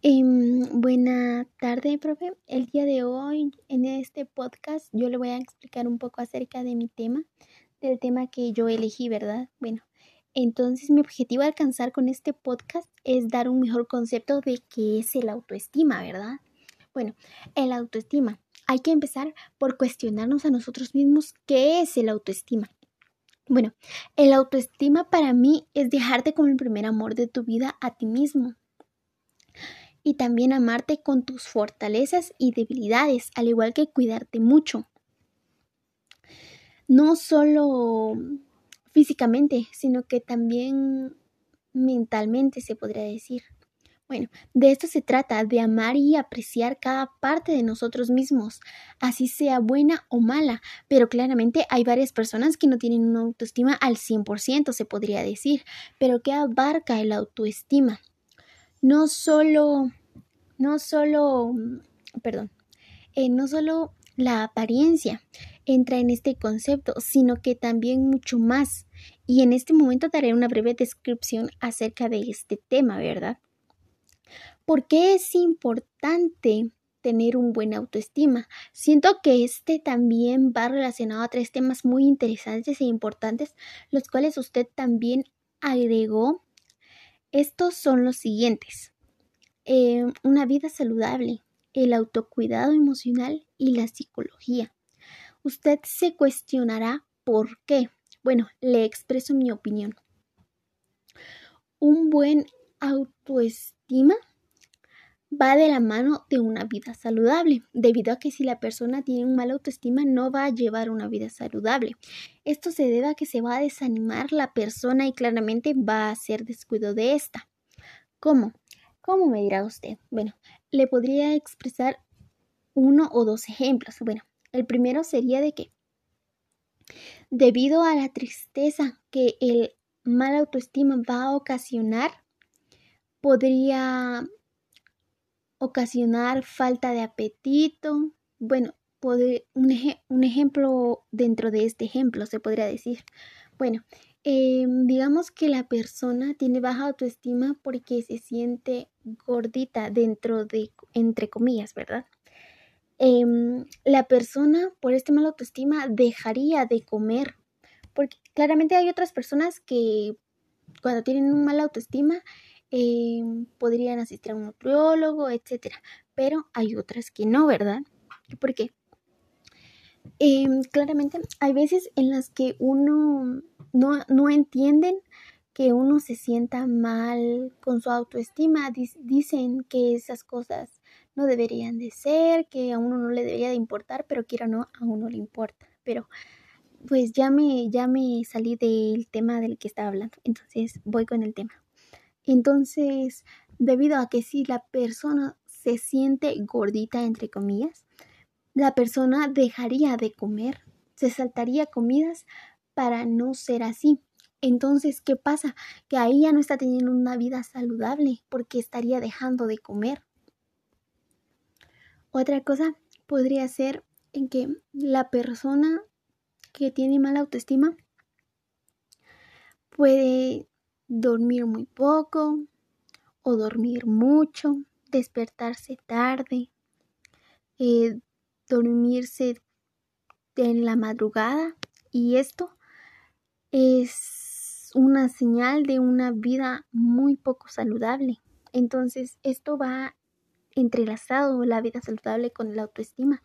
Em, buena tarde, profe. El día de hoy, en este podcast, yo le voy a explicar un poco acerca de mi tema, del tema que yo elegí, ¿verdad? Bueno, entonces mi objetivo a alcanzar con este podcast es dar un mejor concepto de qué es el autoestima, ¿verdad? Bueno, el autoestima. Hay que empezar por cuestionarnos a nosotros mismos qué es el autoestima. Bueno, el autoestima para mí es dejarte como el primer amor de tu vida a ti mismo y también amarte con tus fortalezas y debilidades, al igual que cuidarte mucho. No solo físicamente, sino que también mentalmente se podría decir. Bueno, de esto se trata, de amar y apreciar cada parte de nosotros mismos, así sea buena o mala, pero claramente hay varias personas que no tienen una autoestima al 100%, se podría decir, pero ¿qué abarca el autoestima? No solo, no solo, perdón, eh, no solo la apariencia entra en este concepto, sino que también mucho más. Y en este momento daré una breve descripción acerca de este tema, ¿verdad? ¿Por qué es importante tener un buen autoestima? Siento que este también va relacionado a tres temas muy interesantes e importantes, los cuales usted también agregó. Estos son los siguientes. Eh, una vida saludable, el autocuidado emocional y la psicología. Usted se cuestionará por qué. Bueno, le expreso mi opinión. Un buen autoestima va de la mano de una vida saludable, debido a que si la persona tiene un mal autoestima no va a llevar una vida saludable. Esto se debe a que se va a desanimar la persona y claramente va a hacer descuido de esta. ¿Cómo? ¿Cómo me dirá usted? Bueno, le podría expresar uno o dos ejemplos. Bueno, el primero sería de que debido a la tristeza que el mal autoestima va a ocasionar, podría ocasionar falta de apetito. Bueno, un, un, ejemplo dentro de este ejemplo se podría decir. Bueno, em, digamos que la persona tiene baja autoestima porque se siente gordita dentro de, entre comillas, ¿verdad? Em, la persona por este mal autoestima dejaría de comer. Porque claramente hay otras personas que cuando tienen un mal autoestima Em, podrían asistir a un nutriólogo, etcétera. Pero hay otras que no, ¿verdad? ¿Por qué? Em, claramente hay veces en las que uno no, no entienden que uno se sienta mal con su autoestima. dicen que esas cosas no deberían de ser, que a uno no le debería de importar, pero quiero no, a uno le importa. Pero pues ya me, ya me salí del tema del que estaba hablando. Entonces voy con el tema. Entonces, debido a que si la persona se siente gordita, entre comillas, la persona dejaría de comer, se saltaría comidas para no ser así. Entonces, ¿qué pasa? Que ahí ya no está teniendo una vida saludable porque estaría dejando de comer. Otra cosa podría ser en que la persona que tiene mala autoestima puede dormir muy poco o dormir mucho, despertarse tarde, eh, dormirse en la madrugada y esto es una señal de una vida muy poco saludable. Entonces esto va entrelazado la vida saludable con la autoestima.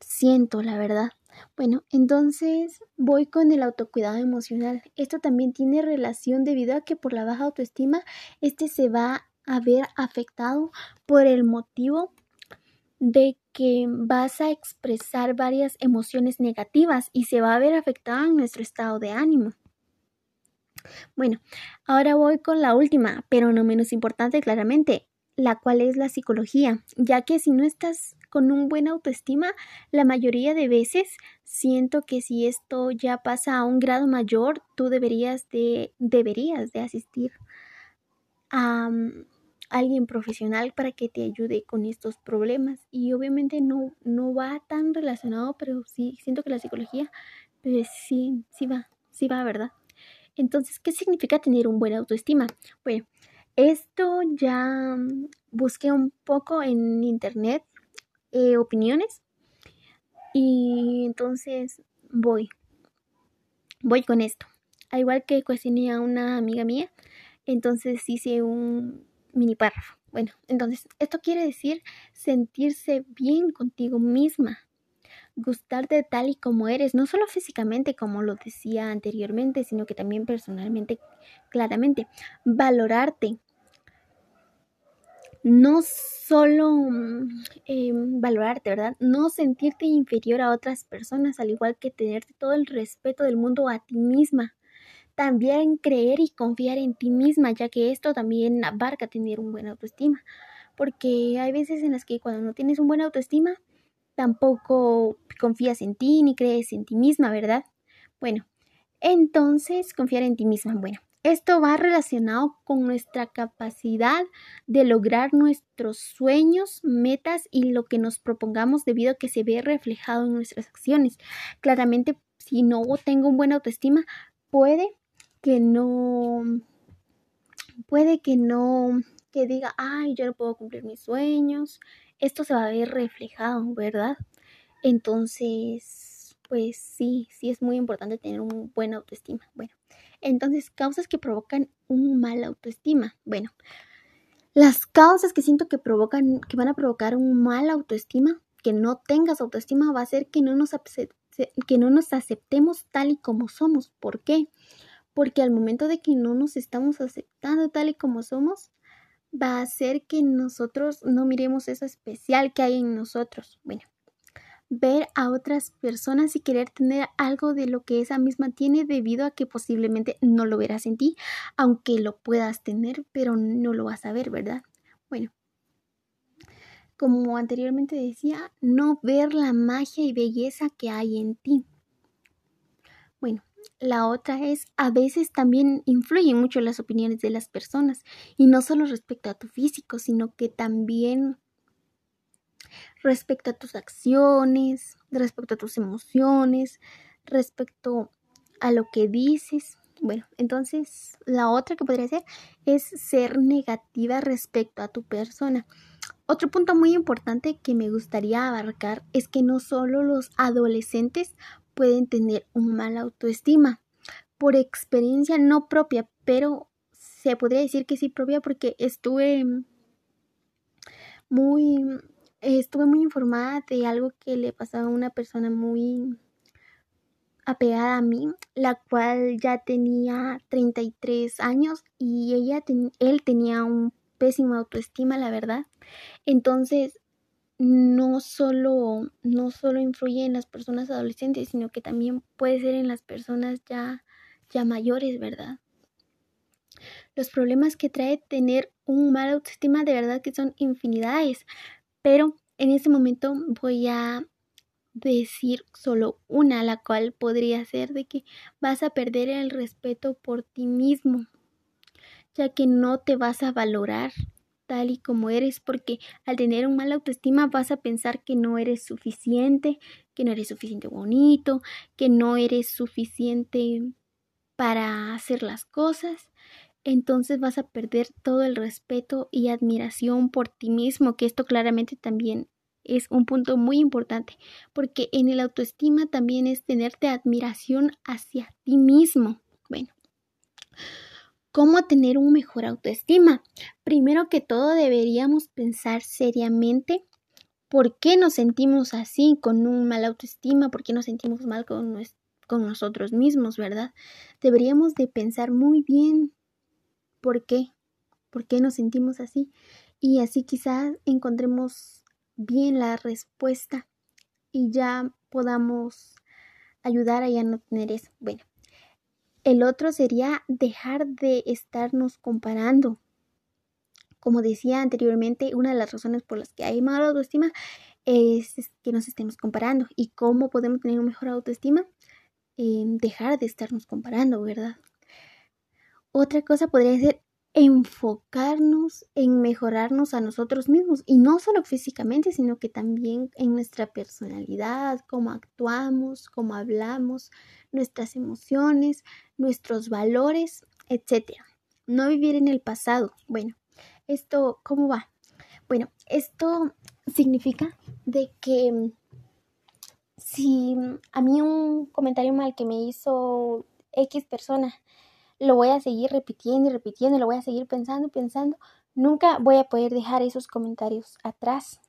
Siento la verdad. Bueno, entonces voy con el autocuidado emocional. Esto también tiene relación debido a que por la baja autoestima, este se va a ver afectado por el motivo de que vas a expresar varias emociones negativas y se va a ver afectado en nuestro estado de ánimo. Bueno, ahora voy con la última, pero no menos importante claramente, la cual es la psicología, ya que si no estás con un buen autoestima, la mayoría de veces siento que si esto ya pasa a un grado mayor, tú deberías de, deberías de asistir a mm, alguien profesional para que te ayude con estos problemas. Y obviamente no, no va tan relacionado, pero sí siento que la psicología, pues sí, sí va, sí va, ¿verdad? Entonces, ¿qué significa tener un buen autoestima? Bueno, Esto ya mm, busqué un poco en internet eh, opiniones y entonces voy, voy con esto. Al igual que cuestioné a una amiga mía, entonces hice un mini párrafo. Bueno, entonces esto quiere decir sentirse bien contigo misma, gustarte tal y como eres, no solo físicamente como lo decía anteriormente, sino que también personalmente, claramente, valorarte. No solo eh, valorarte, ¿verdad? No sentirte inferior a otras personas, al igual que tenerte todo el respeto del mundo a ti misma. También creer y confiar en ti misma, ya que esto también abarca tener un buen autoestima. Porque hay veces en las que cuando no tienes un buen autoestima, tampoco confías en ti ni crees en ti misma, ¿verdad? Bueno, entonces confiar en ti misma. Bueno, esto va relacionado con nuestra capacidad de lograr nuestros sueños, metas y lo que nos propongamos debido a que se ve reflejado en nuestras acciones. Claramente, si no tengo un buen autoestima, puede que no, puede que no, que diga, ay, yo no puedo cumplir mis sueños, esto se va a ver reflejado, ¿verdad? Entonces, pues sí, sí es muy importante tener un buen autoestima. Bueno, entonces, causas que provocan un mal autoestima. Bueno, las causas que siento que provocan, que van a provocar un mal autoestima, que no tengas autoestima, va a ser que no nos, que no nos aceptemos tal y como somos. ¿Por qué? Porque al momento de que no nos estamos aceptando tal y como somos, va a hacer que nosotros no miremos eso especial que hay en nosotros. Bueno, ver a otras personas y querer tener algo de lo que esa misma tiene debido a que posiblemente no lo verás en ti, aunque lo puedas tener, pero no lo vas a ver, ¿verdad? Bueno, como anteriormente decía, no ver la magia y belleza que hay en ti. Bueno, la otra es, a veces también influyen mucho las opiniones de las personas y no solo respecto a tu físico, sino que también respecto a tus acciones, respecto a tus emociones, respecto a lo que dices. Bueno, entonces la otra que podría ser es ser negativa respecto a tu persona. Otro punto muy importante que me gustaría abarcar es que no solo los adolescentes pueden tener un mal autoestima por experiencia no propia, pero se podría decir que sí propia porque estuve muy estuve muy informada de algo que le pasaba a una persona muy apegada a mí, la cual ya tenía 33 años y ella él tenía un pésimo autoestima, la verdad. Entonces, no solo, no solo influye en las personas adolescentes, sino que también puede ser en las personas ya, ya mayores, ¿verdad? Los problemas que trae tener un mal autoestima de verdad que son infinidades, pero en este momento voy a decir solo una, la cual podría ser de que vas a perder el respeto por ti mismo, ya que no te vas a valorar tal y como eres, porque al tener un mal autoestima vas a pensar que no eres suficiente, que no eres suficiente bonito, que no eres suficiente para hacer las cosas. Entonces vas a perder todo el respeto y admiración por ti mismo, que esto claramente también es un punto muy importante, porque en el autoestima también es tenerte admiración hacia ti mismo. Bueno, ¿Cómo tener un mejor autoestima? Primero que todo deberíamos pensar seriamente por qué nos sentimos así con un mal autoestima, por qué nos sentimos mal con, con nosotros mismos, ¿verdad? Deberíamos de pensar muy bien por qué, por qué nos sentimos así y así quizás encontremos bien la respuesta y ya podamos ayudar a ya no tener eso. Bueno, el otro sería dejar de estarnos comparando. Como decía anteriormente, una de las razones por las que hay mala autoestima es que nos estemos comparando. ¿Y cómo podemos tener una mejor autoestima? dejar de estarnos comparando, ¿verdad? Otra cosa podría ser enfocarnos en mejorarnos a nosotros mismos y no solo físicamente, sino que también en nuestra personalidad, cómo actuamos, cómo hablamos, nuestras emociones, nuestros valores, etc. no vivir en el pasado. Bueno, esto, ¿cómo va? Bueno, esto significa de que si a mí un comentario mal que me hizo X persona, lo voy a seguir repitiendo y repitiendo, lo voy a seguir pensando y pensando, nunca voy a poder dejar esos comentarios atrás.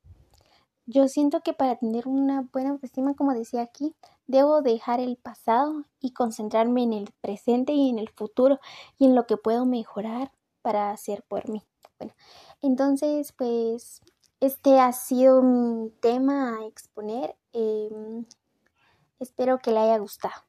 Yo siento que para tener una buena autoestima, como decía aquí, debo dejar el pasado y concentrarme en el presente y en el futuro y en lo que puedo mejorar para hacer por mí. Bueno, entonces, pues este ha sido mi tema a exponer. Em, espero que le haya gustado.